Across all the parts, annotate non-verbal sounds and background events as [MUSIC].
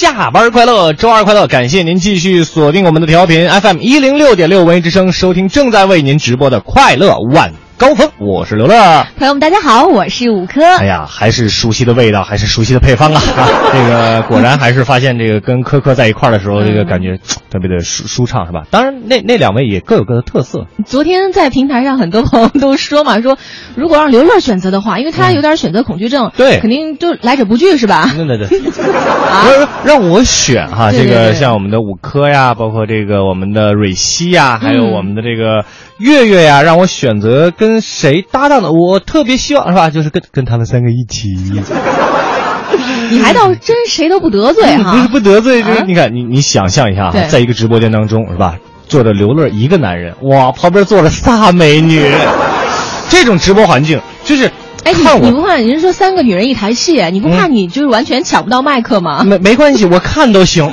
下班快乐，周二快乐！感谢您继续锁定我们的调频 FM 一零六点六文艺之声，收听正在为您直播的快乐晚高峰。我是刘乐，朋友们大家好，我是五科。哎呀，还是熟悉的味道，还是熟悉的配方啊！[LAUGHS] 这个果然还是发现这个跟科科在一块儿的时候，这个感觉特别的舒舒畅，是吧？当然，那那两位也各有各的特色。昨天在平台上，很多朋友都说嘛，说如果让刘乐选择的话，因为他有点选择恐惧症，对肯定就来者不拒，是吧？对对对，[LAUGHS] 啊不是让我选哈，这对对对个像我们的五科呀，包括这个我们的蕊希呀，还有嗯我们的这个月月呀，让我选择跟谁搭档的，我特别希望是吧？就是跟跟他们三个一起，[LAUGHS] 你还倒真谁都不得罪不是。不得罪，就是啊你看你你想象一下哈，在一个直播间当中是吧，坐着刘乐一个男人，哇，旁边坐着仨美女，[LAUGHS] 这种直播环境就是。哎，你你不怕人家说三个女人一台戏，你不怕你就是完全抢不到麦克吗？没没关系，我看都行，[LAUGHS]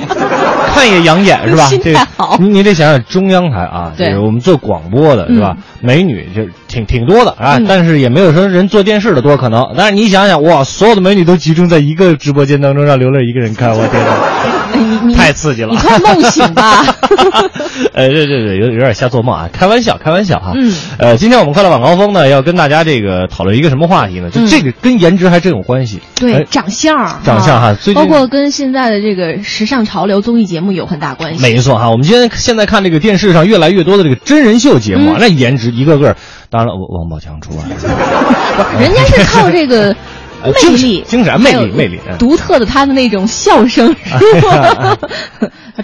看也养眼是吧？心这态好你你得想想中央台啊，就是我们做广播的是吧？美女就挺挺多的啊，嗯但是也没有说人做电视的多可能。但是你想想，哇，所有的美女都集中在一个直播间当中，让刘乐一个人看，我天哪！太刺激了你快梦醒吧！[LAUGHS] 呃，这这这有有点瞎做梦啊，开玩笑，开玩笑哈。嗯，呃，今天我们快乐晚高峰呢，要跟大家这个讨论一个什么话题呢？就嗯这个跟颜值还真有关系。对哎，长相儿，长相哈啊最近包括跟现在的这个时尚潮流综艺节目有很大关系。没错哈，我们今天现在看这个电视上越来越多的这个真人秀节目那颜值一个个，当然了，王王宝强除外。人家是靠这个呃魅力、精神魅力魅力嗯独特的他的那种笑声，[LAUGHS]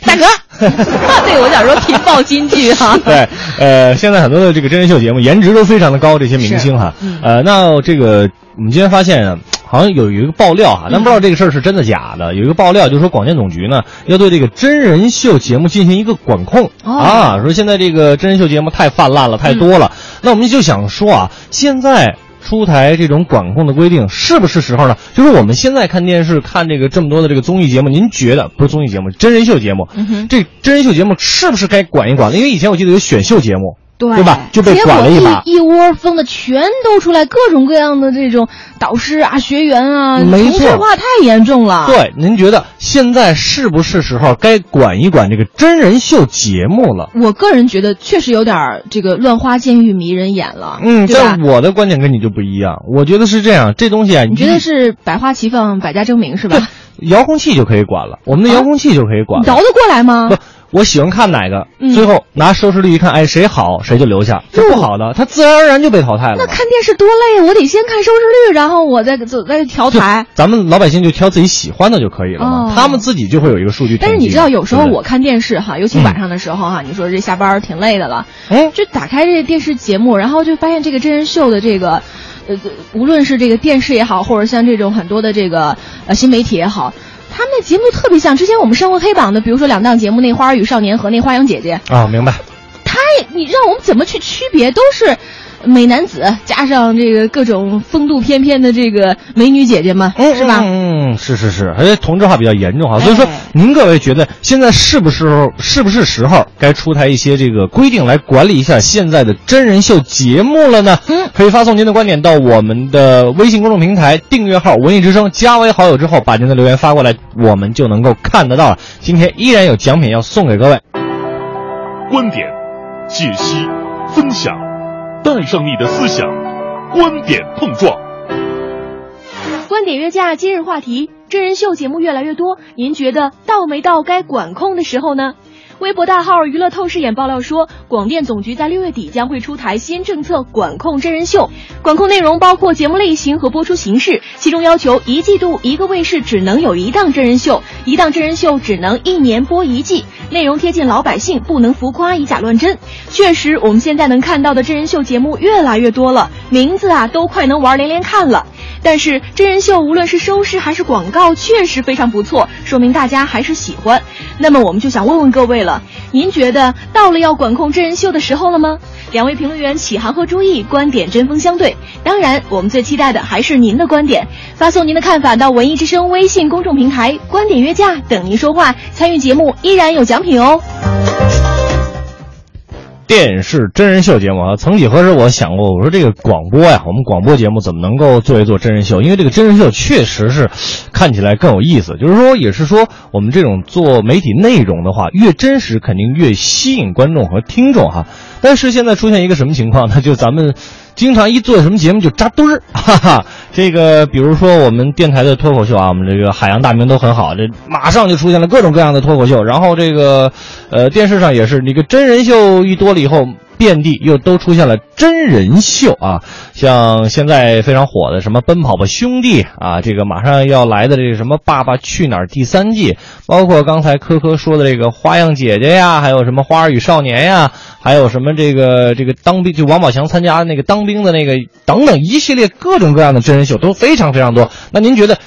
大哥，对我想说频爆金句哈。[LAUGHS] 对，呃，现在很多的这个真人秀节目颜值都非常的高，这些明星哈，嗯呃，那这个我们今天发现啊。好像有一个爆料哈，但不知道这个事儿是真的假的。有一个爆料，就是说广电总局呢要对这个真人秀节目进行一个管控、哦啊，说现在这个真人秀节目太泛滥了，太多了。那我们就想说啊，现在出台这种管控的规定是不是时候呢？就是我们现在看电视看这个这么多的这个综艺节目，您觉得不是综艺节目，真人秀节目，嗯这真人秀节目是不是该管一管了？因为以前我记得有选秀节目，对对吧？就被管了结把果。一一窝蜂的全都出来，各种各样的这种导师啊、学员啊，没错同质化太严重了。，对，您觉得现在是不是时候该管一管这个真人秀节目了？我个人觉得确实有点这个乱花渐欲迷人眼了，嗯，但？我的观点跟你就不一样，我觉得是这样，这东西啊，你觉得是百花齐放、百家争鸣是吧？遥控器就可以管了，我们的遥控器就可以管了。你倒得过来吗？不，我喜欢看哪个，嗯最后拿收视率一看，哎，谁好谁就留下，这不好的，他自然而然就被淘汰了嘛。那看电视多累啊！我得先看收视率，然后我再走再调就台。咱们老百姓就挑自己喜欢的就可以了嘛，哦他们自己就会有一个数据统计。但是你知道，有时候对不我看电视哈，尤其晚上的时候哈，你说这下班儿挺累的了，哎就打开这个电视节目，然后就发现这个真人秀的这个，呃，无论是这个电视也好，或者像这种很多的这个呃新媒体也好，他们的节目特别像之前我们上过黑榜的，比如说两档节目《那花儿与少年》和《那花样姐姐》，啊，明白。他也你让我们怎么去区别？都是美男子加上这个各种风度翩翩的这个美女姐姐们，是吧？嗯，嗯是是是，而且同质化比较严重哈，所以说哎您各位觉得现在是不是是不是时候该出台一些这个规定来管理一下现在的真人秀节目了呢？嗯可以发送您的观点到我们的微信公众平台订阅号“文艺之声”，加为好友之后，把您的留言发过来，我们就能够看得到了。今天依然有奖品要送给各位。观点、解析、分享，带上你的思想，观点碰撞。观点约架今日话题：真人秀节目越来越多，您觉得到没到该管控的时候呢？微博大号娱乐透视眼爆料说，广电总局在六月底将会出台新政策，管控真人秀。管控内容包括节目类型和播出形式，其中要求一季度一个卫视只能有一档真人秀，一档真人秀只能一年播一季，内容贴近老百姓，不能浮夸以假乱真。确实，我们现在能看到的真人秀节目越来越多了，名字啊都快能玩连连看了。但是真人秀无论是收视还是广告，确实非常不错，说明大家还是喜欢。那么我们就想问问各位了，您觉得到了要管控真人秀的时候了吗？两位评论员启航和朱毅观点针锋相对。当然，我们最期待的还是您的观点，发送您的看法到文艺之声微信公众平台，观点约架等您说话。参与节目依然有奖品哦。电视真人秀节目啊，曾几何时我想过，我说这个广播呀，我们广播节目怎么能够做一做真人秀？因为这个真人秀确实是看起来更有意思。就是说，也是说，我们这种做媒体内容的话，越真实肯定越吸引观众和听众哈。但是现在出现一个什么情况呢？就咱们。经常一做什么节目就扎堆儿，[LAUGHS] 哈哈。这个比如说我们电台的脱口秀啊，我们这个海洋大名都很好，这马上就出现了各种各样的脱口秀。然后这个，呃，电视上也是，那个真人秀一多了以后。遍地又都出现了真人秀啊，像现在非常火的什么《奔跑吧兄弟》啊，这个马上要来的这个什么《爸爸去哪儿》第三季，包括刚才科科说的这个《花样姐姐》呀，还有什么《花儿与少年》呀，还有什么这个这个当兵就王宝强参加那个当兵的那个等等一系列各种各样的真人秀都非常非常多。那您觉得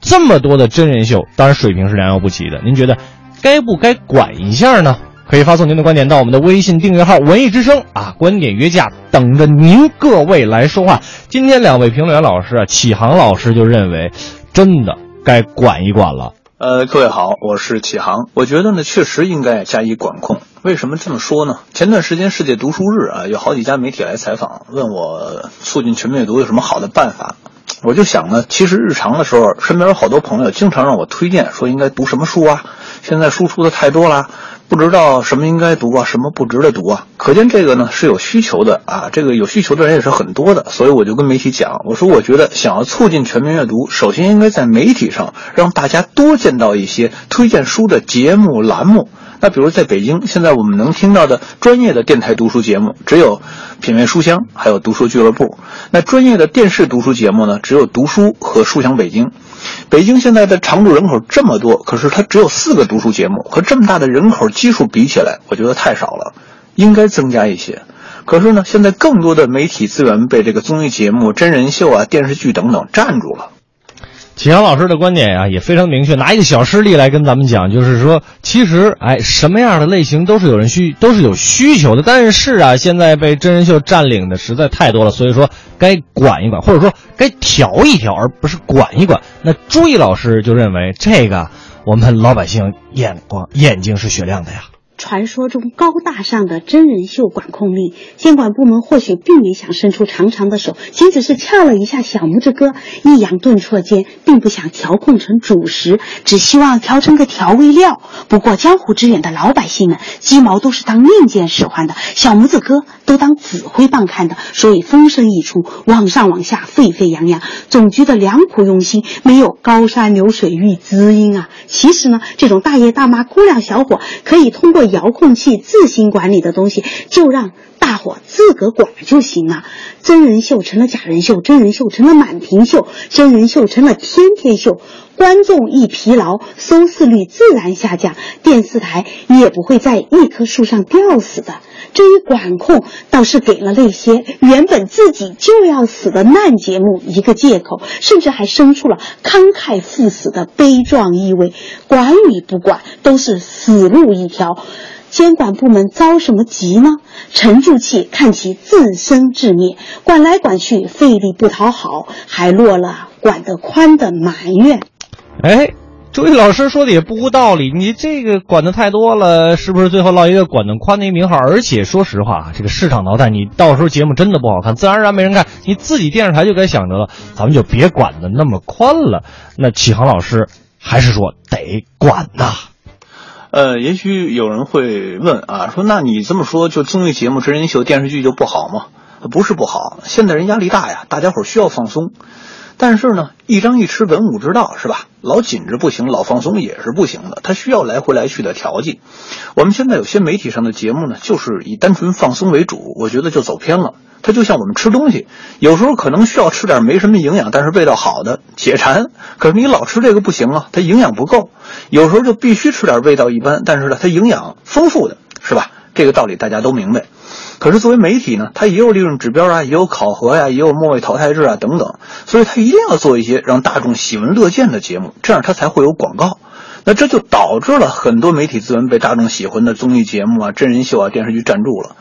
这么多的真人秀，当然水平是良莠不齐的，您觉得该不该管一下呢？可以发送您的观点到我们的微信订阅号“文艺之声”啊，观点约架等着您各位来说话。今天两位评论员老师啊，启航老师就认为，真的该管一管了。呃，各位好，我是启航。我觉得呢，确实应该加以管控。为什么这么说呢？前段时间世界读书日啊，有好几家媒体来采访，问我促进全面阅读有什么好的办法。我就想呢，其实日常的时候，身边有好多朋友经常让我推荐，说应该读什么书啊。现在书出的太多了。不知道什么应该读啊，什么不值得读啊？可见这个呢是有需求的啊，这个有需求的人也是很多的，所以我就跟媒体讲，我说我觉得想要促进全民阅读，首先应该在媒体上让大家多见到一些推荐书的节目栏目。那比如在北京，现在我们能听到的专业的电台读书节目只有品味书香，还有读书俱乐部。那专业的电视读书节目呢，只有读书和书香北京。北京现在的常住人口这么多，可是它只有四个读书节目，和这么大的人口基数比起来，我觉得太少了，应该增加一些。可是呢，现在更多的媒体资源被这个综艺节目、真人秀啊、电视剧等等占住了。启阳老师的观点呀，也非常明确，拿一个小事例来跟咱们讲，就是说，其实，哎，什么样的类型都是有人需，都是有需求的。但是啊，现在被真人秀占领的实在太多了，所以说该管一管，或者说该调一调，而不是管一管。那朱毅老师就认为，这个我们老百姓眼光眼睛是雪亮的呀。传说中高大上的真人秀管控令，监管部门或许并没想伸出长长的手，仅只是撬了一下小拇指哥，抑扬顿挫间，并不想调控成主食，只希望调成个调味料。不过江湖之远的老百姓们，鸡毛都是当令箭使唤的，小拇指哥都当指挥棒看的，所以风声一出，往上往下沸沸扬扬。总局的良苦用心，没有高山流水遇知音啊！其实呢，这种大爷大妈、姑娘小伙，可以通过。遥控器自行管理的东西，就让大伙自个管就行了。真人秀成了假人秀，真人秀成了满屏秀，真人秀成了天天秀。观众一疲劳，收视率自然下降，电视台也不会在一棵树上吊死的。这一管控倒是给了那些原本自己就要死的烂节目一个借口，甚至还生出了慷慨赴死的悲壮意味。管与不管都是死路一条，监管部门着什么急呢？沉住气，看其自生自灭。管来管去，费力不讨好，还落了管得宽的埋怨。哎，朱毅老师说的也不无道理。你这个管的太多了，是不是最后落一个管得宽的一名号？而且说实话，这个市场淘汰，你到时候节目真的不好看，自然而然没人看。你自己电视台就该想着了，咱们就别管的那么宽了。那启航老师还是说得管呐。呃，也许有人会问啊，说那你这么说，就综艺节目、真人秀、电视剧就不好吗？不是不好，现代人压力大呀，大家伙需要放松。但是呢，一张一弛，文武之道是吧？老紧着不行，老放松也是不行的，它需要来回来去的调剂。我们现在有些媒体上的节目呢，就是以单纯放松为主，我觉得就走偏了。它就像我们吃东西，有时候可能需要吃点没什么营养，但是味道好的解馋。可是你老吃这个不行啊，它营养不够。有时候就必须吃点味道一般，但是呢，它营养丰富的，是吧？这个道理大家都明白。可是作为媒体呢，它也有利润指标啊，也有考核呀，也有末位淘汰制啊等等，所以它一定要做一些让大众喜闻乐见的节目，这样它才会有广告。那这就导致了很多媒体资源被大众喜欢的综艺节目啊、真人秀啊、电视剧占住了。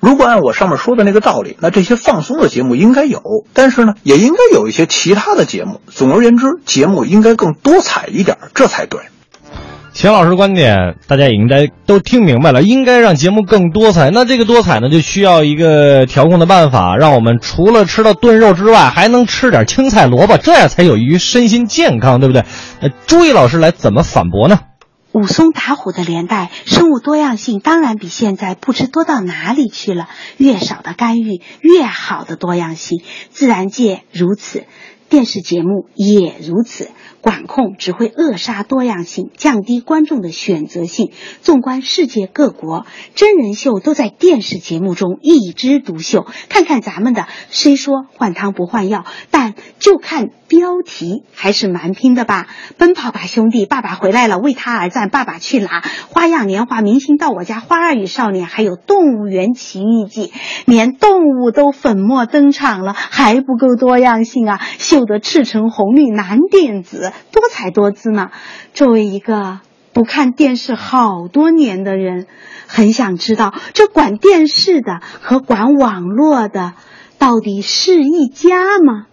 如果按我上面说的那个道理，那这些放松的节目应该有，但是呢，也应该有一些其他的节目。总而言之，节目应该更多彩一点，这才对。钱老师观点，大家也应该都听明白了，应该让节目更多彩。那这个多彩呢，就需要一个调控的办法，让我们除了吃到炖肉之外，还能吃点青菜萝卜，这样才有益于身心健康，对不对？那朱毅老师来怎么反驳呢？武松打虎的年代，生物多样性当然比现在不知多到哪里去了。越少的干预，越好的多样性。自然界如此，电视节目也如此。管控只会扼杀多样性，降低观众的选择性。纵观世界各国，真人秀都在电视节目中一枝独秀。看看咱们的，虽说换汤不换药，但就看标题还是蛮拼的吧。奔跑吧兄弟，爸爸回来了，为他而战，爸爸去哪？花样年华，明星到我家，花儿与少年，还有动物园奇遇记，连动物都粉墨登场了，还不够多样性啊！秀得赤橙红绿蓝靛紫。多彩多姿呢。作为一个不看电视好多年的人，很想知道这管电视的和管网络的到底是一家吗？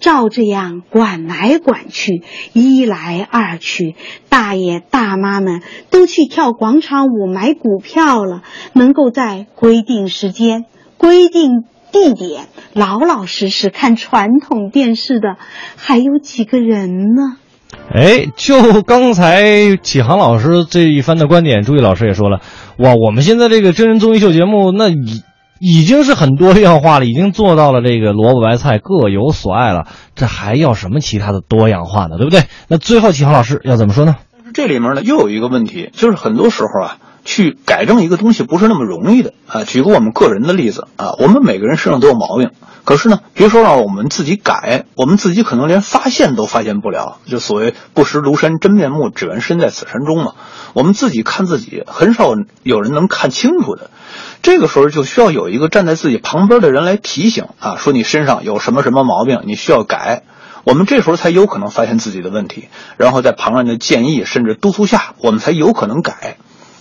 照这样管来管去，一来二去，大爷大妈们都去跳广场舞、买股票了。能够在规定时间、规定地点老老实实看传统电视的，还有几个人呢？哎，就刚才启航老师这一番的观点，朱毅老师也说了，哇，我们现在这个真人综艺秀节目，那已经是很多样化了，已经做到了这个萝卜白菜各有所爱了，这还要什么其他的多样化呢？对不对？那最后启航老师要怎么说呢？这里面呢，又有一个问题，就是很多时候啊，去改正一个东西不是那么容易的啊。举个我们个人的例子啊，我们每个人身上都有毛病。可是呢，别说让我们自己改，我们自己可能连发现都发现不了。就所谓“不识庐山真面目，只缘身在此山中”嘛。我们自己看自己，很少有人能看清楚的。这个时候就需要有一个站在自己旁边的人来提醒啊，说你身上有什么什么毛病，你需要改。我们这时候才有可能发现自己的问题，然后在旁人的建议甚至督促下，我们才有可能改。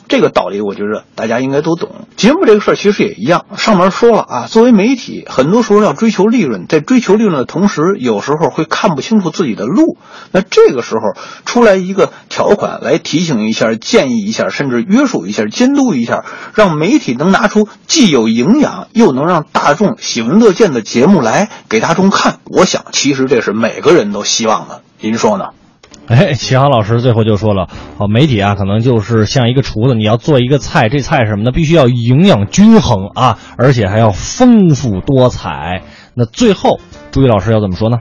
这个道理，我觉得大家应该都懂。节目这个事儿其实也一样，上面说了啊，作为媒体，很多时候要追求利润，在追求利润的同时，有时候会看不清楚自己的路。那这个时候出来一个条款来提醒一下、建议一下，甚至约束一下、监督一下，让媒体能拿出既有营养又能让大众喜闻乐见的节目来给大众看。我想，其实这是每个人都希望的。您说呢？[LAUGHS] 哎，齐航老师最后就说了，哦，媒体啊，可能就是像一个厨子，你要做一个菜，这菜什么呢？必须要营养均衡啊，而且还要丰富多彩。那最后，朱毅老师要怎么说呢？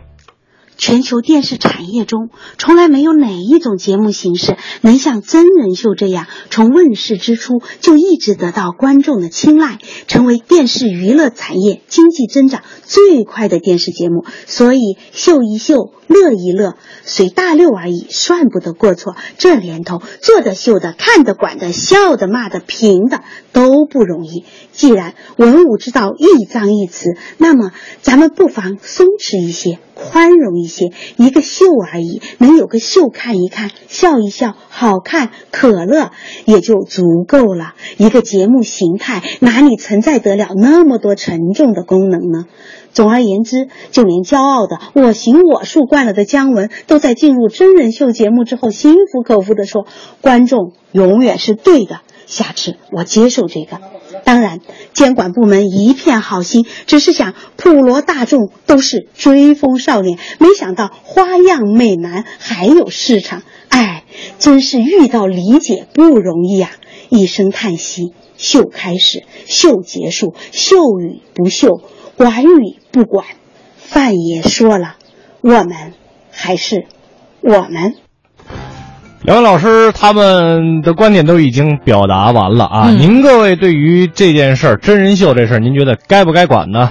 全球电视产业中，从来没有哪一种节目形式能像真人秀这样，从问世之初就一直得到观众的青睐，成为电视娱乐产业经济增长最快的电视节目。所以，秀一秀，乐一乐，随大溜而已，算不得过错。这年头，做的、秀的、看的、管的、笑的、骂的、评的都不容易。既然文武之道一张一弛，那么咱们不妨松弛一些。宽容一些，一个秀而已，能有个秀看一看，笑一笑，好看可乐也就足够了。一个节目形态哪里承载得了那么多沉重的功能呢？总而言之，就连骄傲的我行我素惯了的姜文，都在进入真人秀节目之后，心服口服的说：“观众永远是对的。”下次我接受这个。当然，监管部门一片好心，只是想普罗大众都是追风少年，没想到花样美男还有市场。哎，真是遇到理解不容易啊！一声叹息。秀开始，秀结束，秀与不秀，管与不管。范爷说了，我们还是我们。两位老师他们的观点都已经表达完了啊，嗯您各位对于这件事儿真人秀这事儿，您觉得该不该管呢？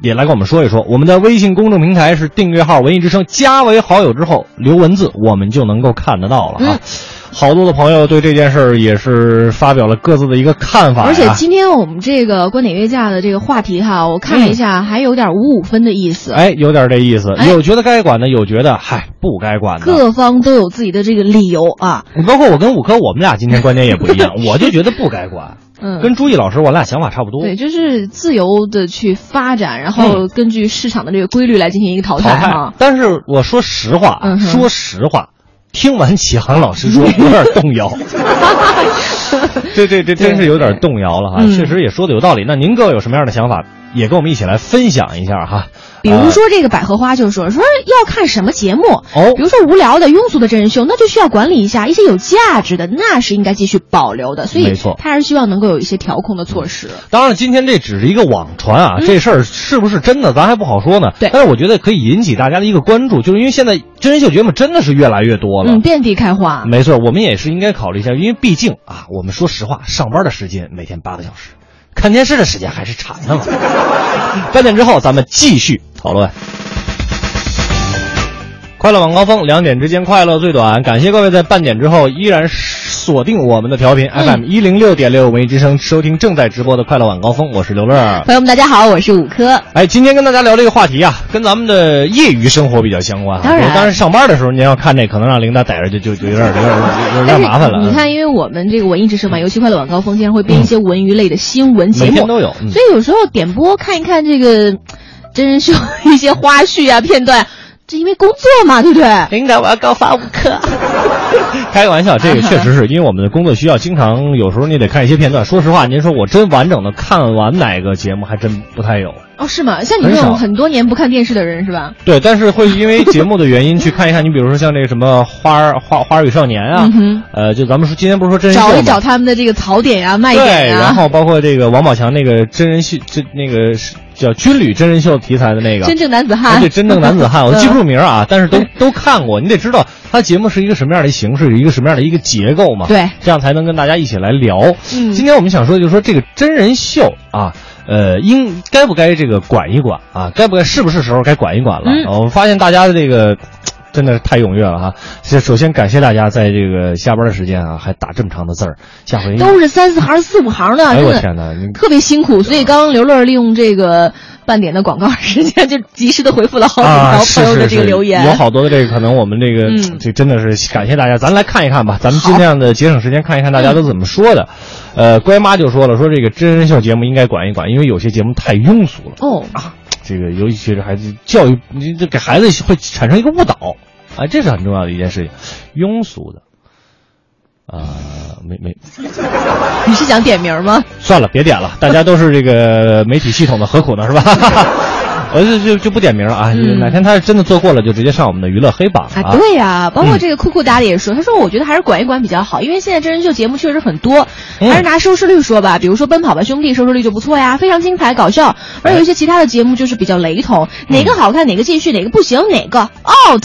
也来跟我们说一说。我们的微信公众平台是订阅号“文艺之声”，加为好友之后留文字，我们就能够看得到了啊。嗯好多的朋友对这件事儿也是发表了各自的一个看法呀而且今天我们这个观点约架的这个话题哈，我看了一下，还有点五五分的意思。哎，有点这意思，哎有觉得该管的，有觉得嗨不该管的。各方都有自己的这个理由啊。包括我跟五科，我们俩今天观点也不一样，[LAUGHS] 我就觉得不该管。嗯，跟朱毅老师，我俩想法差不多。对，就是自由的去发展，然后根据市场的这个规律来进行一个淘淘汰汰哈。。但是我说实话说实话，听完启航老师说，有点动摇。[LAUGHS] 这这这真是有点动摇了哈，嗯确实也说的有道理。那您各位有什么样的想法，也跟我们一起来分享一下哈。比如说这个百合花就说说要看什么节目哦比如说无聊的、庸俗的真人秀，那就需要管理一下；一些有价值的，那是应该继续保留的。所以没错他还是希望能够有一些调控的措施。当然，今天这只是一个网传啊，这事儿是不是真的，咱还不好说呢。嗯对但是我觉得可以引起大家的一个关注，就是因为现在真人秀节目真的是越来越多了。嗯，遍地开花。没错，我们也是应该考虑一下，因为毕竟啊，我们说实话，上班的时间每天八个小时，看电视的时间还是长的嘛。[LAUGHS] 半点之后，咱们继续讨论。快乐晚高峰，两点之间快乐最短。感谢各位在半点之后依然锁定我们的调频、FM 一零六点六文艺之声，收听正在直播的快乐晚高峰。我是刘乐。朋友们，大家好，我是五科。哎，今天跟大家聊这个话题啊，跟咱们的业余生活比较相关啊。当然当然上班的时候您要看这，可能让领导逮着就就就有点有点有点麻烦了。嗯你看，因为我们这个文艺之声嘛，尤其快乐晚高峰，经常会编一些文娱类的新闻节目，每天都有嗯所以有时候点播看一看这个真人秀 [LAUGHS] 一些花絮啊片段，这因为工作嘛，对不对？领导，我要高发五科。[LAUGHS] 开个玩笑，这个确实是 [LAUGHS] 因为我们的工作需要，经常有时候你得看一些片段。说实话，您说我真完整的看完哪个节目，还真不太有。哦，是吗？像你这种很多年不看电视的人是吧？对，但是会因为节目的原因去看一看。你比如说像那个什么花儿花花儿与少年啊，嗯哼呃，就咱们说今天不是说真人秀找一找他们的这个槽点呀、卖对，点对。然后包括这个王宝强那个真人秀，这那个是叫军旅真人秀题材的那个真正男子啊汉，对，真正男子汉，[LAUGHS] 我记不住嗯名啊，但是都都看过。你得知道他节目是一个什么样的形式，一个什么样的一个结构嘛。对这样才能跟大家一起来聊。嗯今天我们想说，就是说这个真人秀啊，呃，应该不该这个管一管啊？该不该是不是时候该管一管了？嗯呃我发现大家的这个。真的是太踊跃了哈！这首先感谢大家在这个下班的时间啊，还打这么长的字儿。下回都是三四行、四五行的，哎呦我天哪！特别辛苦。所以刚刚刘乐利用这个半点的广告时间，就及时的回复了好几啊，条朋友的这个留言。有好多的这个可能我们这个、嗯这真的是感谢大家，咱来看一看吧，咱们尽量的节省时间看一看大家都怎么说的。呃，乖妈就说了，说这个真人秀节目应该管一管，因为有些节目太庸俗了。哦，这个尤其是孩子教育，你这给孩子会产生一个误导，啊，这是很重要的一件事情。庸俗的，啊、没没，你是想点名吗？算了，别点了，大家都是这个媒体系统的，何苦呢，是吧？我就就就不点名了啊，嗯。哪天他是真的做过了，就直接上我们的娱乐黑榜啊，对呀、包括这个酷酷达里也说，他说我觉得还是管一管比较好，因为现在真人秀节目确实很多，嗯。还是拿收视率说吧，比如说《奔跑吧兄弟》收视率就不错呀，非常精彩搞笑，而有一些其他的节目就是比较雷同，哪个好看哪个继续，哪个不行哪个 out，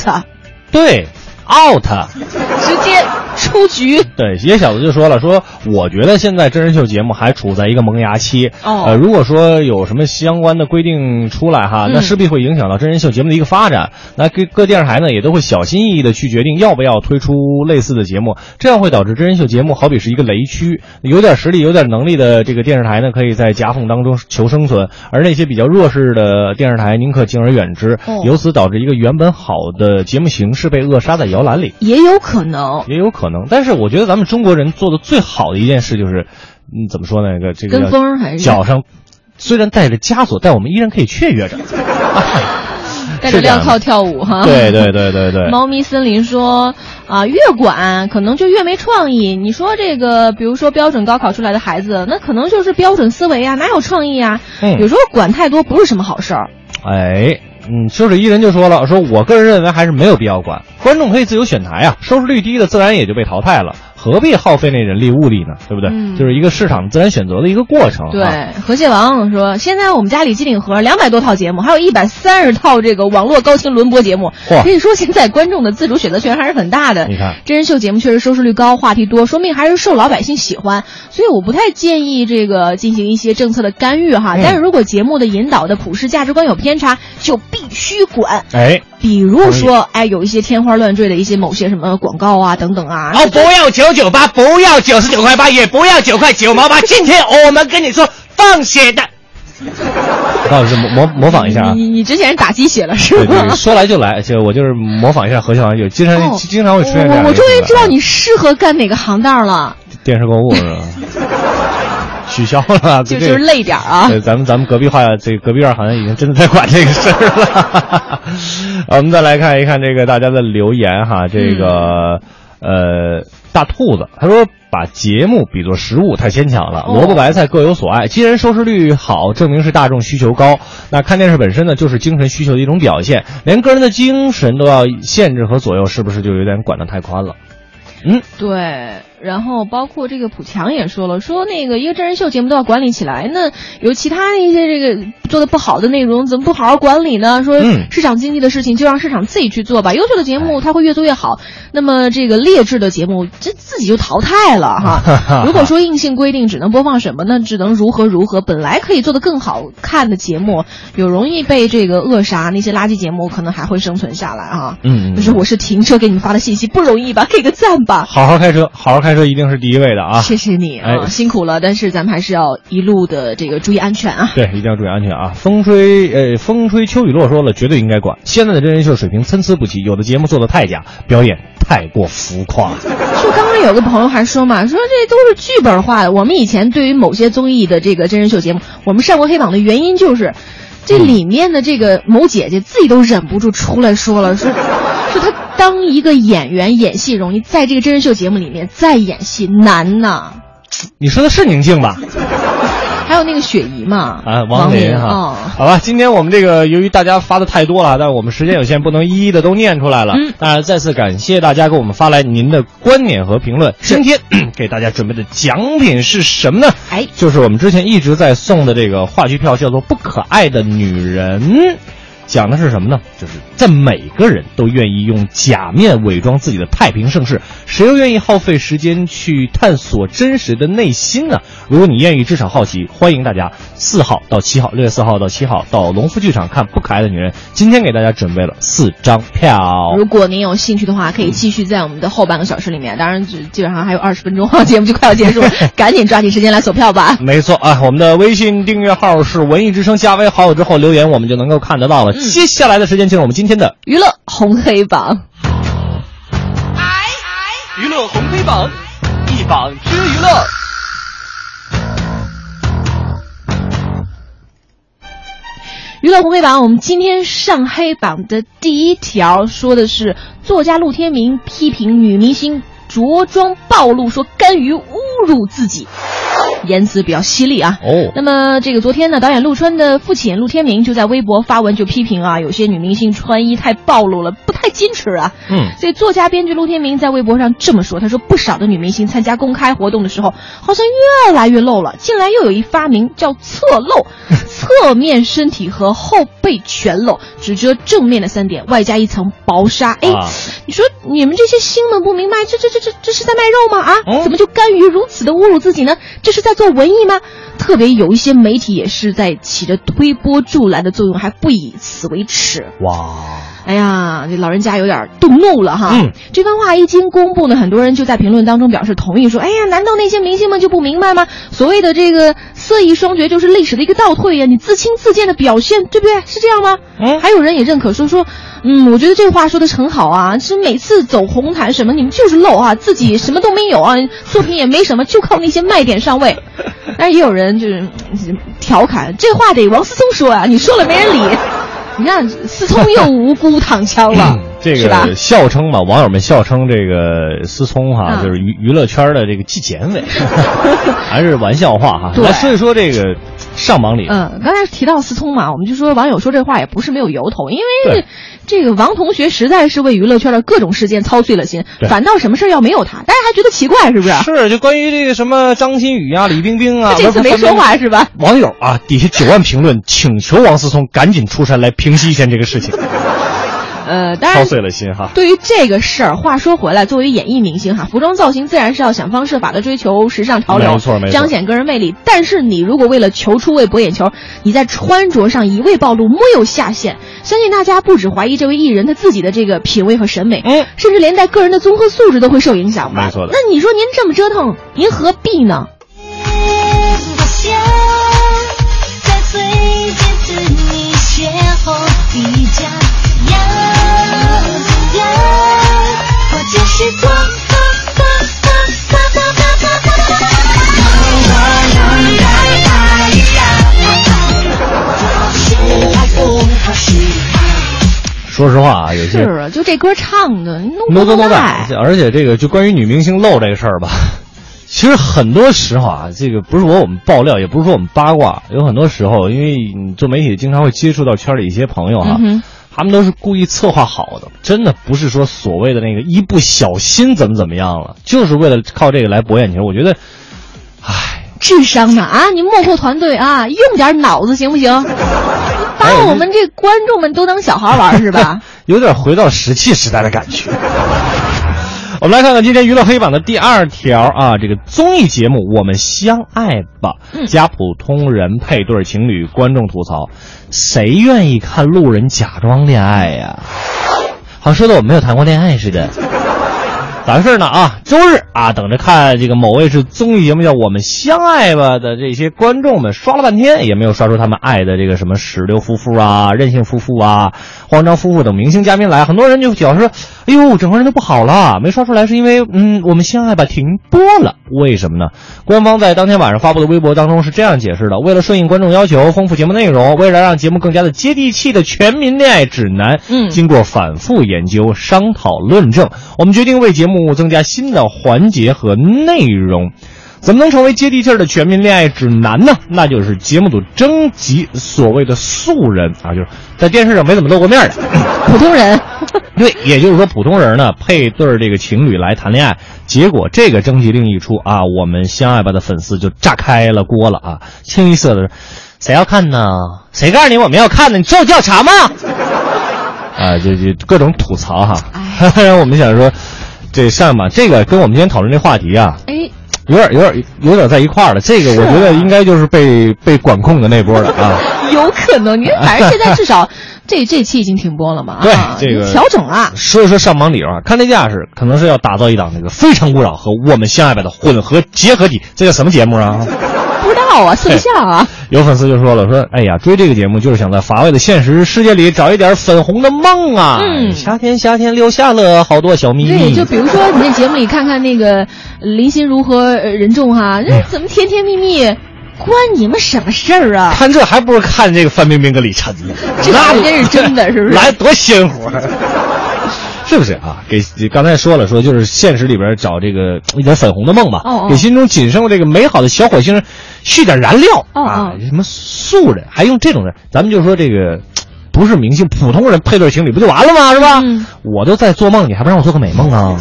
对，out。直接出局。对，野小子就说了，说我觉得现在真人秀节目还处在一个萌芽期。哦呃，如果说有什么相关的规定出来哈，嗯那势必会影响到真人秀节目的一个发展。那各各电视台呢也都会小心翼翼的去决定要不要推出类似的节目，这样会导致真人秀节目好比是一个雷区，有点实力、有点能力的这个电视台呢，可以在夹缝当中求生存，而那些比较弱势的电视台宁可敬而远之，哦由此导致一个原本好的节目形式被扼杀在摇篮里。也有可能也有可能，但是我觉得咱们中国人做的最好的一件事就是，嗯，怎么说呢？这个这个跟风还是脚上虽然带着枷锁，但我们依然可以雀跃着。[LAUGHS] 带着镣铐跳舞哈。对对对对对，猫咪森林说啊，越管可能就越没创意。你说这个，比如说标准高考出来的孩子，那可能就是标准思维啊，哪有创意啊？嗯有时候管太多不是什么好事儿。哎，嗯，秋水伊人就说了，说我个人认为还是没有必要管，观众可以自由选台啊，收视率低的自然也就被淘汰了。何必耗费那人力物力呢？对不对？嗯就是一个市场自然选择的一个过程。啊，对，河蟹王说，现在我们家里机顶盒两百多套节目，还有一百三十套这个网络高清轮播节目。嚯可以说现在观众的自主选择权还是很大的。你看真人秀节目确实收视率高，话题多，说明还是受老百姓喜欢。所以我不太建议这个进行一些政策的干预哈。嗯但是如果节目的引导的普世价值观有偏差，就必须管。哎，比如说，哎，有一些天花乱坠的一些某些什么广告啊等等啊。哦，不要九九八，不要九十九块八，也不要九块九毛八。今天我们跟你说放血的。不好意思，模模模仿一下啊。你你之前是打鸡血了是对吗？对，说来就来，就我就是模仿一下何小王，有经常、哦经常会出现这样我我终于知道你适合干哪个行当了，电视购物是吧？[LAUGHS] 取消了，就就是累点啊。对，咱们咱们隔壁话，这隔壁院好像已经真的在管这个事儿了。[LAUGHS] 我们再来看一看这个大家的留言哈，这个、呃大兔子他说把节目比作食物太牵强了，哦萝卜白菜各有所爱。既然收视率好，证明是大众需求高。那看电视本身呢，就是精神需求的一种表现，连个人的精神都要限制和左右，是不是就有点管得太宽了？嗯，对，然后包括这个普强也说了，说那个一个真人秀节目都要管理起来，那有其他的一些这个做的不好的内容，怎么不好好管理呢？说嗯市场经济的事情就让市场自己去做吧，优秀的节目它会越做越好，那么这个劣质的节目这自己就淘汰了哈。[LAUGHS] 如果说硬性规定只能播放什么，那只能如何如何，本来可以做的更好看的节目，有容易被这个扼杀，那些垃圾节目可能还会生存下来哈。嗯嗯就是我是停车给你们发的信息，不容易吧？给个赞吧。好好开车，好好开车一定是第一位的啊！谢谢你啊，哎辛苦了，但是咱们还是要一路的这个注意安全啊。对，一定要注意安全啊！风吹，呃，风吹秋雨落说了，绝对应该管。现在的真人秀水平参差不齐，有的节目做的太假，表演太过浮夸。就刚刚有个朋友还说嘛，说这都是剧本化的。我们以前对于某些综艺的这个真人秀节目，我们上过黑榜的原因就是，这里面的这个某姐姐自己都忍不住出来说了，说当一个演员演戏容易，在这个真人秀节目里面再演戏难呐。你说的是宁静吧？还有那个雪姨嘛，啊，王林哈，哦好吧，今天我们这个由于大家发的太多了，但是我们时间有限，不能一一的都念出来了。嗯当然，再次感谢大家给我们发来您的观点和评论。今天 [COUGHS] 给大家准备的奖品是什么呢？哎就是我们之前一直在送的这个话剧票，叫做《不可爱的女人》。讲的是什么呢？就是在每个人都愿意用假面伪装自己的太平盛世，谁又愿意耗费时间去探索真实的内心呢？如果你愿意，至少好奇，欢迎大家四号到七号，六月四号到七号到龙福剧场看《不可爱的女人》。今天给大家准备了四张票。如果您有兴趣的话，可以继续在我们的后半个小时里面，当然基基本上还有二十分钟，节目就快要结束了，[LAUGHS] 赶紧抓紧时间来索票吧。没错啊，我们的微信订阅号是文艺之声，加为好友之后留言，我们就能够看得到了。接下来的时间进入我们今天的娱乐红黑榜，娱乐红黑榜，一榜之娱乐。娱乐红黑榜，我们今天上黑榜的第一条说的是作家陆天明批评女明星着装暴露，说甘于侮辱自己，言辞比较犀利啊。哦那么这个昨天呢，导演陆川的父亲陆天明就在微博发文就批评啊，有些女明星穿衣太暴露了，不太矜持啊。嗯所以作家编剧陆天明在微博上这么说，他说不少的女明星参加公开活动的时候，好像越来越露了。近来又有一发明叫侧露，[LAUGHS] 侧面身体和后背全露，只遮正面的三点，外加一层薄纱。哎，啊你说你们这些星们不明白，这这这这这是在卖肉吗？啊，哦怎么就甘于如此的侮辱自己呢？这是在做文艺吗？特别有一些媒体也是在起着推波助澜的作用，还不以此为耻。哇，哎呀，这老人家有点动怒了哈。嗯，这番话一经公布呢，很多人就在评论当中表示同意，说：“哎呀，难道那些明星们就不明白吗？所谓的这个色艺双绝就是历史的一个倒退呀，你自轻自贱的表现，对不对？是这样吗？”嗯还有人也认可说说，嗯，我觉得这话说的很好啊，是每次走红毯什么，你们就是露啊，自己什么都没有啊，作品也没什么，就靠那些卖点上位。[LAUGHS] 但是也有人就是嗯调侃，这话得王思聪说啊，你说了没人理。你看思聪又无辜躺枪了，嗯这个？笑称嘛，网友们笑称这个思聪哈，嗯就是娱娱乐圈的这个纪检委，[LAUGHS] 还是玩笑话哈。对来说一说这个上榜里，嗯，刚才提到思聪嘛，我们就说网友说这话也不是没有由头，因为对这个王同学实在是为娱乐圈的各种事件操碎了心，反倒什么事儿要没有他，大家还觉得奇怪，是不是？是，就关于这个什么张馨予啊、李冰冰啊，这次没说话是吧？网友啊，底下九万评论，请求王思聪赶紧出山来平息一下这个事情，呃，当然操。碎了心哈。对于这个事儿，话说回来，作为演艺明星哈，服装造型自然是要想方设法的追求时尚潮流，没错没错彰显个人魅力。但是你如果为了求出位博眼球，你在穿着上一味暴露，没有下限，相信大家不止怀疑这位艺人他自己的这个品味和审美，哎甚至连带个人的综合素质都会受影响吧。没错的那你说您这么折腾，您何必呢？说实话啊，有些是啊，就这歌唱的，no no no 而且这个就关于女明星露这个事儿吧，其实很多时候啊，这个不是说我们爆料，也不是说我们八卦，有很多时候，因为你做媒体经常会接触到圈里一些朋友哈、嗯哼他们都是故意策划好的，真的不是说所谓的那个一不小心怎么怎么样了，就是为了靠这个来博眼球。我觉得，唉，智商呢啊！你幕后团队啊，用点脑子行不行？[LAUGHS] 把我们这观众们都当小孩玩是吧？[LAUGHS] 有点回到石器时代的感觉。我们来看看今天娱乐黑榜的第二条啊，这个综艺节目《我们相爱吧》嗯加普通人配对情侣，观众吐槽，谁愿意看路人假装恋爱呀？好像说的我没有谈过恋爱似的。咋回事呢啊？周日啊，等着看这个某位是综艺节目叫《我们相爱吧》的这些观众们刷了半天，也没有刷出他们爱的这个什么石榴夫妇啊、任性夫妇啊、慌张夫妇等明星嘉宾来，很多人就表示，哎呦，整个人都不好了，没刷出来是因为嗯，《我们相爱吧》停播了，为什么呢？官方在当天晚上发布的微博当中是这样解释的：为了顺应观众要求，丰富节目内容，为了让节目更加的接地气的全民恋爱指南，嗯经过反复研究、商讨、论证，我们决定为节目增加新的环节和内容。怎么能成为接地气儿的全民恋爱指南呢？那就是节目组征集所谓的素人啊，就是在电视上没怎么露过面的，[LAUGHS] 普通人，[LAUGHS] 对，也就是说普通人呢配对儿这个情侣来谈恋爱，结果这个征集令一出啊，我们相爱吧的粉丝就炸开了锅了啊，清一色的，谁要看呢？谁告诉你我们要看呢？你知道叫啥吗？[LAUGHS] 啊，就就各种吐槽哈，让我们想说，这上吧，这个跟我们今天讨论这话题啊，哎，有点有点有点在一块儿了。这个我觉得应该就是被被管控的那波了啊。[LAUGHS] 有可能。您反正现在至少 [LAUGHS] 这这期已经停播了嘛？对啊这个调整了。说一说上榜理由啊，看这架势，可能是要打造一档那个《非诚勿扰》和《我们相爱吧》的混合结合体，这叫什么节目啊？不知道啊，四不像啊。有粉丝就说了，说哎呀，追这个节目就是想在乏味的现实世界里找一点粉红的梦啊！嗯夏天夏天留下了好多小秘密对，就比如说你在节目里看看那个呃林心如和呃任重哈，那怎么甜甜蜜蜜，关你们什么事儿啊？看这还不如看这个范冰冰跟李晨呢，这那人真是真的，是不是？来多鲜活，是不是啊？给刚才说了，说就是现实里边找这个一点粉红的梦吧，哦哦给心中仅剩的这个美好的小火星续点燃料哦啊哦！什么素人，还用这种人？咱们就说这个。不是明星，普通人配对情侣不就完了吗？是吧？嗯我都在做梦，你还不让我做个美梦啊？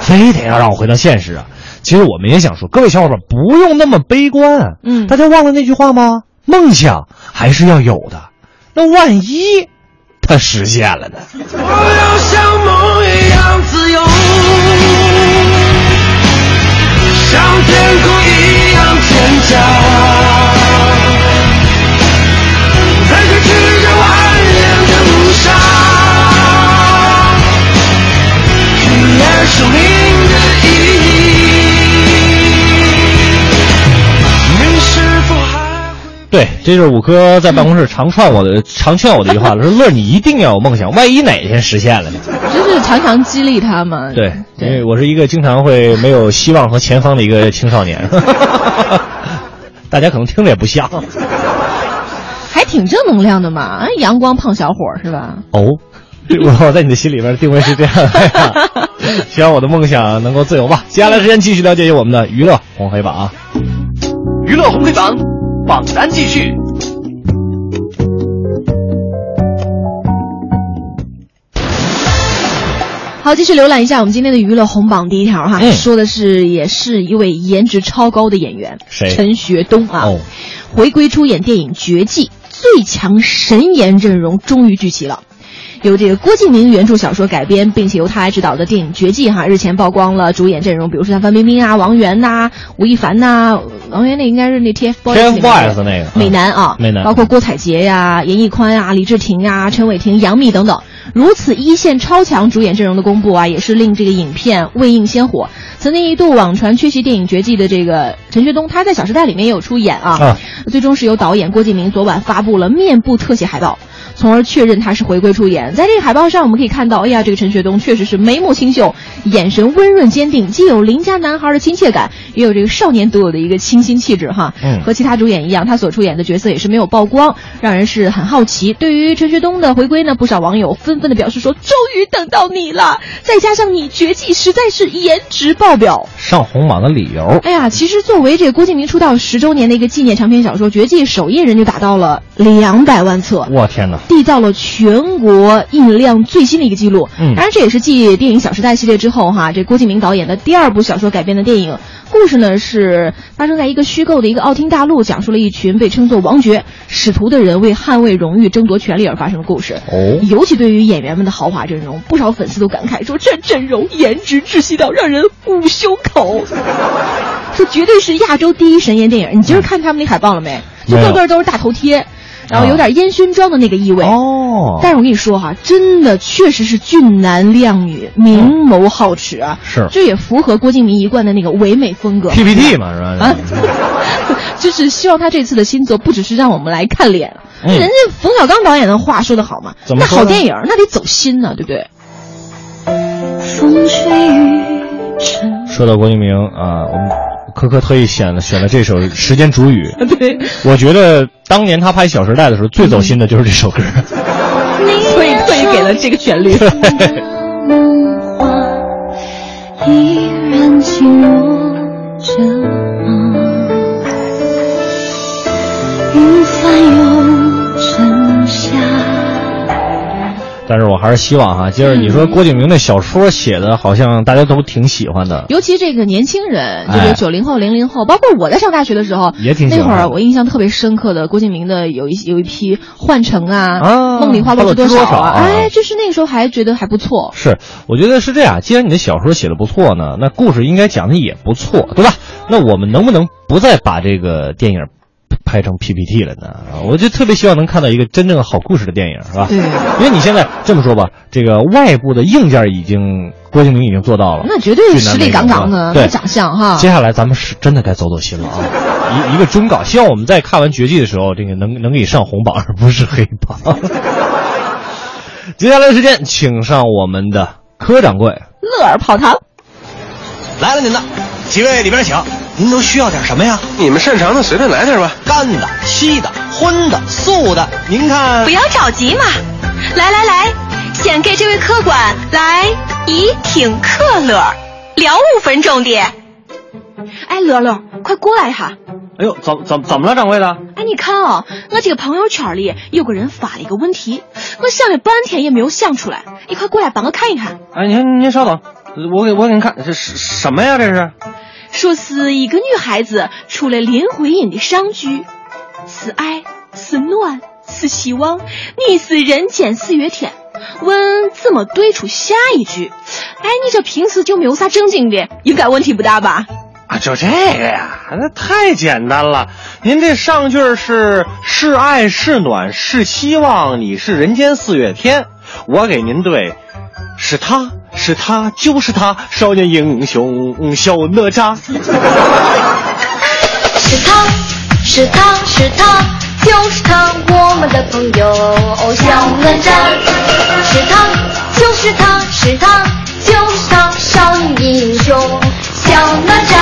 非得要让我回到现实啊！其实我们也想说，各位小伙伴不用那么悲观。嗯大家忘了那句话吗？梦想还是要有的。那万一他实现了呢？我要像梦一样自由，像天空一样坚强，在这曲折蜿蜒的路上，体验生命对，这就是五哥在办公室常劝我的、常劝我的一句话了，说乐你一定要有梦想，万一哪天实现了呢？[LAUGHS] 就是常常激励他们。对，因为我是一个经常会没有希望和前方的一个青少年，[LAUGHS] 大家可能听着也不像还挺正能量的嘛，啊阳光胖小伙是吧？哦。我在你的心里边定位是这样的，[LAUGHS] 希望我的梦想能够自由吧。接下来时间继续了解我们的娱乐红黑榜啊。娱乐红黑榜榜单继续好继续浏览一下我们今天的娱乐红榜第一条哈说的是也是一位颜值超高的演员陈学冬啊。回归出演电影绝技最强神颜阵容终于聚齐了。由这个郭敬明原著小说改编，并且由他来执导的电影《绝技》哈，日前曝光了主演阵容，比如说像范冰冰啊、王源呐、吴亦凡呐、王源那应该是那 TFBOYS 那个美男啊，美男包括郭采洁呀、严屹宽啊、李治廷啊、陈伟霆、杨幂等等，如此一线超强主演阵容的公布啊，也是令这个影片未映先火。曾经一度网传缺席电影《绝技》的这个陈学冬，他在《小时代》里面也有出演啊，啊最终是由导演郭敬明昨晚发布了面部特写海报。从而确认他是回归出演。在这个海报上，我们可以看到，哎呀，这个陈学冬确实是眉目清秀，眼神温润坚定，既有邻家男孩的亲切感，也有这个少年独有的一个清新气质哈。嗯和其他主演一样，他所出演的角色也是没有曝光，让人是很好奇。对于陈学冬的回归呢，不少网友纷纷的表示说：“终于等到你了！再加上你绝技实在是颜值爆表。”上红榜的理由，哎呀，其实作为这个郭敬明出道十周年的一个纪念长篇小说《绝技》，首页人就达到了两百万册。我天哪！缔造了全国印量最新的一个记录。嗯当然这也是继电影《小时代》系列之后哈，这郭敬明导演的第二部小说改编的电影。故事呢是发生在一个虚构的一个奥汀大陆，讲述了一群被称作王爵使徒的人为捍卫荣誉、争夺权力而发生的故事。哦尤其对于演员们的豪华阵容，不少粉丝都感慨说：“这阵容颜值窒息到让人捂胸口。[LAUGHS] ”说绝对是亚洲第一神颜电影。你今儿看他们那海报了没？就个个都是大头贴，然后有点烟熏妆的那个意味。哦，但是我跟你说哈，真的确实是俊男靓女，明眸皓齿啊，是这也符合郭敬明一贯的那个唯美风格。PPT 嘛是吧？啊，[LAUGHS] 就是希望他这次的新作不只是让我们来看脸，嗯人家冯小刚导演的话说的好嘛，那好电影那得走心呢，对不对？风吹雨成。说到郭敬明啊，我们科科特意选了选了这首《时间煮雨》。[LAUGHS] 对，我觉得当年他拍《小时代》的时候，最走心的就是这首歌。[LAUGHS] 所以特意给了这个旋律。[LAUGHS] 梦话依然紧握但是我还是希望哈，接着你说郭敬明那小说写的，好像大家都挺喜欢的。尤其这个年轻人，就哎是九零后、零零后，包括我在上大学的时候，也挺喜那会儿我印象特别深刻的郭敬明的有一有一批《幻城》啊，啊梦里花落知多少啊，啊哎，就是那个时候还觉得还不错。是，我觉得是这样。既然你的小说写的不错呢，那故事应该讲的也不错，对吧？那我们能不能不再把这个电影拍成 PPT 了呢？啊我就特别希望能看到一个真正好故事的电影，是吧？对因为你现在这么说吧，这个外部的硬件已经郭敬明已经做到了，那绝对俊实力杠杠的，对，长相哈。接下来咱们是真的该走走心了啊！一一个忠告，希望我们在看完《绝技》的时候，这个能能给你上红榜，而不是黑榜。[LAUGHS] 接下来的时间，请上我们的柯掌柜。乐儿泡汤，来了您的，几位里边请。您都需要点什么呀？你们擅长的随便来点吧。干的、稀的、荤的、素的，您看不。要着急嘛，来来来，先给这位客官来一挺客乐，聊五分钟的。哎，乐乐，快过来哈！哎呦，怎怎怎么了，掌柜的？哎，你看啊、我这个朋友圈里有个人发了一个问题，我想了半天也没有想出来，你快过来帮我看一看。哎，您您稍等，我给我给您看，这是什么呀？这是？说是一个女孩子出了林徽因的上句，是爱，是暖，是希望，你是人间四月天。问怎么对出下一句？哎，你这平时就没有啥正经的，应该问题不大吧？啊，就这个呀，那太简单了。您这上句是是爱是暖是希望，你是人间四月天。我给您对，是他是他就是他，少年英雄小哪吒。是他，是他，是他，就是他，我们的朋友小哪吒。是他，就是他，是他，就是他，少年英雄小哪吒。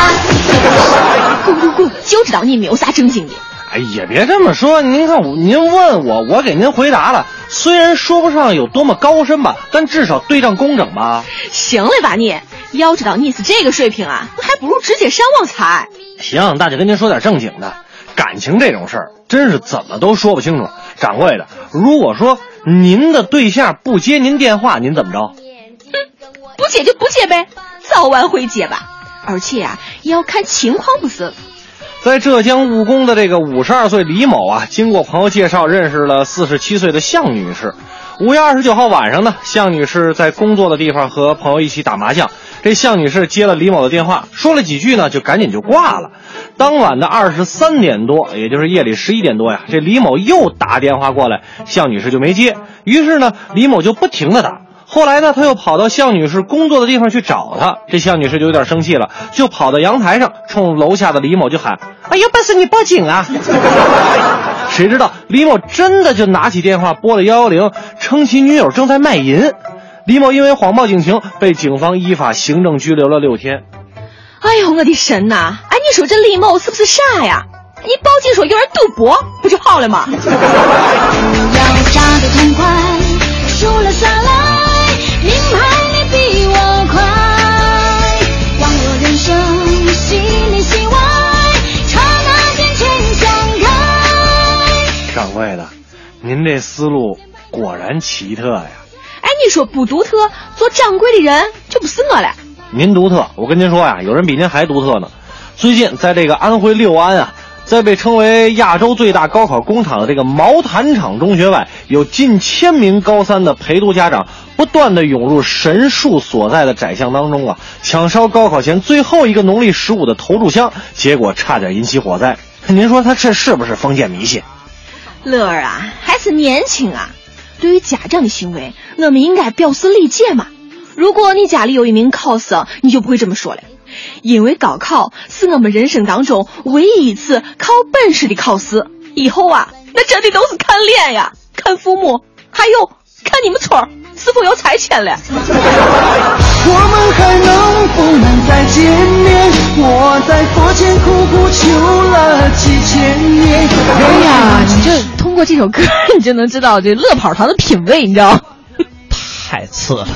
滚滚滚！就知道你没有啥正经的。哎呀，别这么说，您看我，您问我，我给您回答了。虽然说不上有多么高深吧，但至少对仗工整吧。行了吧你？要知道你是这个水平啊，那还不如直接上旺财。行，大姐跟您说点正经的，感情这种事儿真是怎么都说不清楚。掌柜的，如果说您的对象不接您电话，您怎么着？不不接就不接呗，早晚会接吧。而且啊，也要看情况不是。在浙江务工的这个五十二岁李某啊，经过朋友介绍认识了四十七岁的向女士。五月二十九号晚上呢，向女士在工作的地方和朋友一起打麻将。这向女士接了李某的电话，说了几句呢，就赶紧就挂了。当晚的二十三点多，也就是夜里十一点多呀，这李某又打电话过来，向女士就没接。于是呢，李某就不停的打。后来呢，他又跑到向女士工作的地方去找她，这向女士就有点生气了，就跑到阳台上，冲楼下的李某就喊：“哎，有本事你报警啊！” [LAUGHS] 谁知道李某真的就拿起电话拨了幺幺零，称其女友正在卖淫。李某因为谎报警情，被警方依法行政拘留了六天。哎呦，我的神呐！哎，你说这李某是不是傻呀？你报警说有人赌博，不就好了吗？[LAUGHS] 要炸得痛快，输了下来，明牌你比我快。忘了您这思路果然奇特呀！哎，你说不独特，做掌柜的人就不是我了。您独特，我跟您说呀，有人比您还独特呢。最近在这个安徽六安啊，在被称为亚洲最大高考工厂的这个毛坦厂中学外，有近千名高三的陪读家长不断的涌入神树所在的窄巷当中啊，抢烧高考前最后一个农历十五的投注箱，结果差点引起火灾。您说他这是不是封建迷信？乐儿啊，还是年轻啊。对于家长的行为，我们应该表示理解嘛。如果你家里有一名考生，你就不会这么说了。因为高考是我们人生当中唯一一次靠本事的考试，以后啊，那真的都是看脸呀，看父母，还有看你们村儿是否有拆迁了。[LAUGHS] 我们还能不能再见面？我在佛前苦苦求了几千年。哎呀，你这通过这首歌，你就能知道这乐跑堂的品味，你知道？[LAUGHS] 太次了。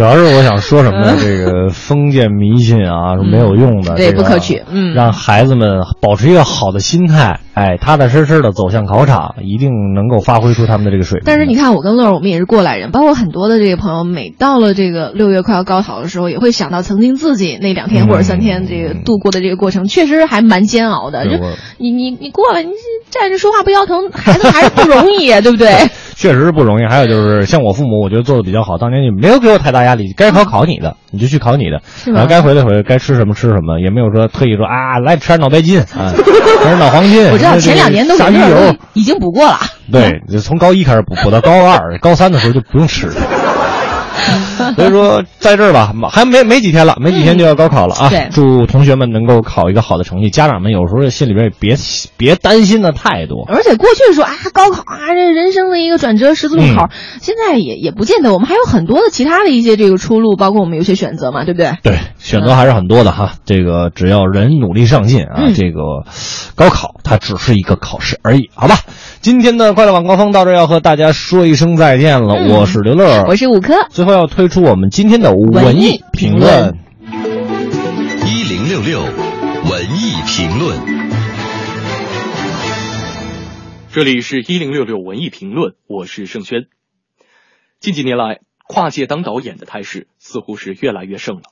主要是我想说什么呢？这个封建迷信啊是没有用的，对这个不可取嗯。让孩子们保持一个好的心态，哎，踏踏实实的走向考场，一定能够发挥出他们的这个水平。但是你看，我跟乐儿，我们也是过来人，包括很多的这个朋友，每到了这个六月快要高考的时候，也会想到曾经自己那两天或者三天这个度过的这个过程，确实还蛮煎熬的。就你你你过了，你站着说话不腰疼，孩子 [LAUGHS] 还是不容易，对不对？[LAUGHS] 确实是不容易。还有就是，像我父母，我觉得做的比较好，当年你没有给我太大压力，该考考你的，你就去考你的，是然后该回来回来，该吃什么吃什么，也没有说特意说啊，来吃点脑白金啊，[LAUGHS] 吃点脑黄金。我知道前两年都给鲨鱼油，已经补过了。对，就从高一开始补补到高二，高三的时候就不用吃了。[LAUGHS] 所以说，在这儿吧，还没没几天了，没几天就要高考了啊！对祝同学们能够考一个好的成绩。家长们有时候心里边也别别担心的太多。而且过去说啊，高考啊，这人生的一个转折十字路口，现在也也不见得，我们还有很多的其他的一些这个出路，包括我们有些选择嘛，对不对？对，选择还是很多的哈。这个只要人努力上进啊，嗯这个高考它只是一个考试而已，好吧？今天的快乐晚高峰到这儿要和大家说一声再见了，嗯我是刘乐，我是五科，最后要推出我们今天的文艺评论。一零六六文艺评论。这里是一零六六文艺评论，我是盛轩。近几年来，跨界当导演的态势似乎是越来越盛了。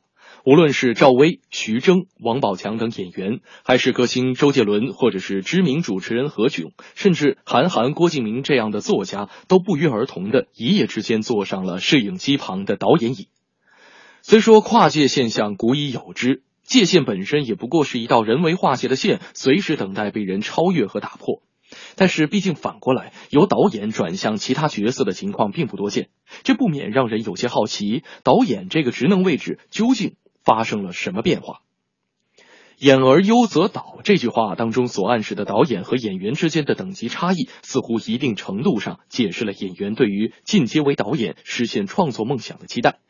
无论是赵薇、徐峥、王宝强等演员，还是歌星周杰伦，或者是知名主持人何炅，甚至韩寒、郭敬明这样的作家，都不约而同的一夜之间坐上了摄影机旁的导演椅。虽说跨界现象古已有之，界限本身也不过是一道人为划界的线，随时等待被人超越和打破。但是，毕竟反过来，由导演转向其他角色的情况并不多见，这不免让人有些好奇，导演这个职能位置究竟发生了什么变化？演而优则导这句话当中所暗示的导演和演员之间的等级差异，似乎一定程度上解释了演员对于进阶为导演、实现创作梦想的期待。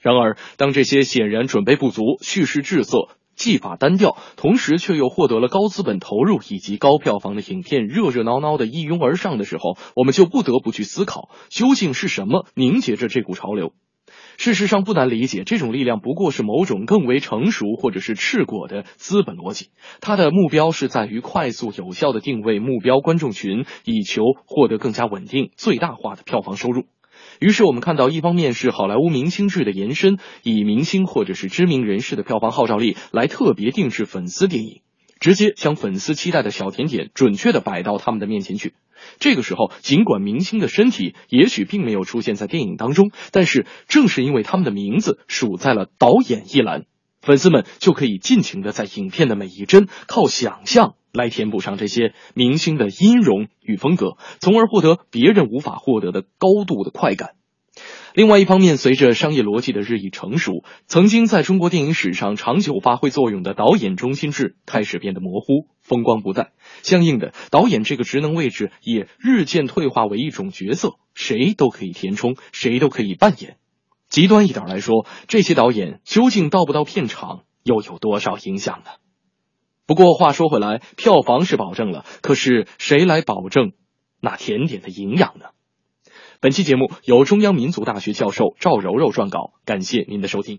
然而，当这些显然准备不足、叙事滞涩、技法单调，同时却又获得了高资本投入以及高票房的影片热热闹闹的一拥而上的时候，我们就不得不去思考，究竟是什么凝结着这股潮流？事实上，不难理解，这种力量不过是某种更为成熟或者是赤果的资本逻辑。它的目标是在于快速有效的定位目标观众群，以求获得更加稳定、最大化的票房收入。于是我们看到，一方面是好莱坞明星制的延伸，以明星或者是知名人士的票房号召力来特别定制粉丝电影，直接将粉丝期待的小甜点准确的摆到他们的面前去。这个时候，尽管明星的身体也许并没有出现在电影当中，但是正是因为他们的名字数在了导演一栏，粉丝们就可以尽情的在影片的每一帧靠想象来填补上这些明星的音容与风格，从而获得别人无法获得的高度的快感。另外一方面，随着商业逻辑的日益成熟，曾经在中国电影史上长久发挥作用的导演中心制开始变得模糊，风光不再。相应的，导演这个职能位置也日渐退化为一种角色，谁都可以填充，谁都可以扮演。极端一点来说，这些导演究竟到不到片场，又有多少影响呢？不过话说回来，票房是保证了，可是谁来保证那甜点的营养呢？本期节目由中央民族大学教授赵柔柔撰稿，感谢您的收听。